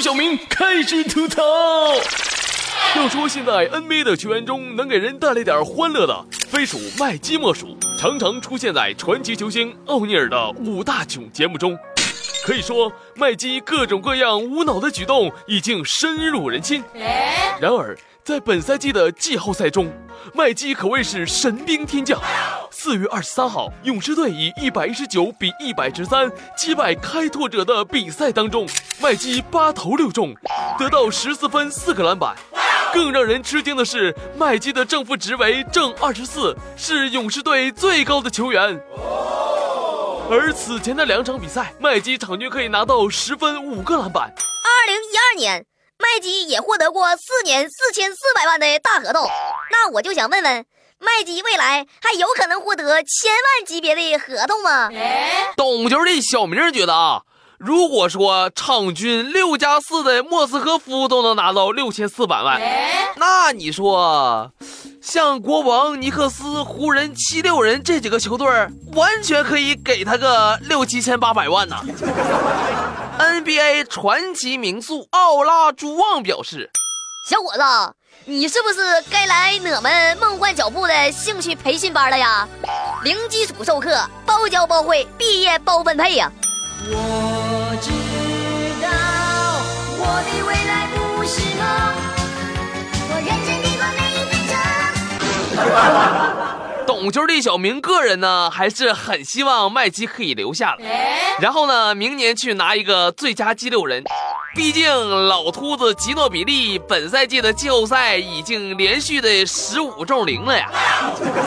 小明开始吐槽。要说现在 NBA 的球员中能给人带来点欢乐的，非属麦基莫属，常常出现在传奇球星奥尼尔的五大囧节目中。可以说，麦基各种各样无脑的举动已经深入人心。然而，在本赛季的季后赛中，麦基可谓是神兵天降。四月二十三号，勇士队以一百一十九比一百十三击败开拓者的比赛当中，麦基八投六中，得到十四分四个篮板。更让人吃惊的是，麦基的正负值为正二十四，是勇士队最高的球员。而此前的两场比赛，麦基场均可以拿到十分五个篮板。二零一二年，麦基也获得过四年四千四百万的大合同。那我就想问问，麦基未来还有可能获得千万级别的合同吗？懂球的小明觉得啊，如果说场均六加四的莫斯科夫都能拿到六千四百万，那你说？像国王、尼克斯、湖人、七六人这几个球队，完全可以给他个六七千八百万呢。NBA 传奇名宿奥拉朱旺表示：“小伙子，你是不是该来我们梦幻脚步的兴趣培训班了呀？零基础授课，包教包会，毕业包分配呀！”我知道我的未来不是梦，我认真。懂球的小明个人呢，还是很希望麦基可以留下来，然后呢，明年去拿一个最佳激六人。毕竟老秃子吉诺比利本赛季的季后赛已经连续的十五中零了呀，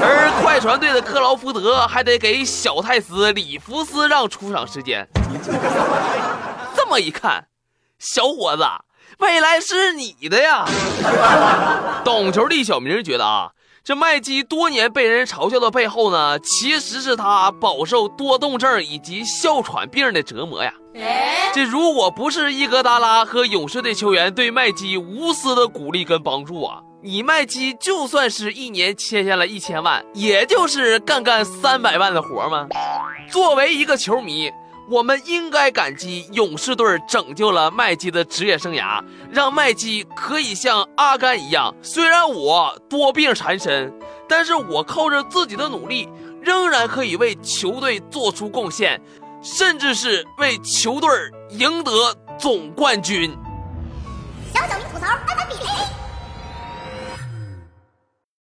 而快船队的克劳福德还得给小太子里弗斯让出场时间。这么一看，小伙子，未来是你的呀！懂球的小明觉得啊。这麦基多年被人嘲笑的背后呢，其实是他饱受多动症以及哮喘病的折磨呀。这如果不是伊戈达拉和勇士队球员对麦基无私的鼓励跟帮助啊，你麦基就算是一年签下了一千万，也就是干干三百万的活吗？作为一个球迷。我们应该感激勇士队拯救了麦基的职业生涯，让麦基可以像阿甘一样。虽然我多病缠身，但是我靠着自己的努力，仍然可以为球队做出贡献，甚至是为球队赢得总冠军。小小明吐槽，安安比例。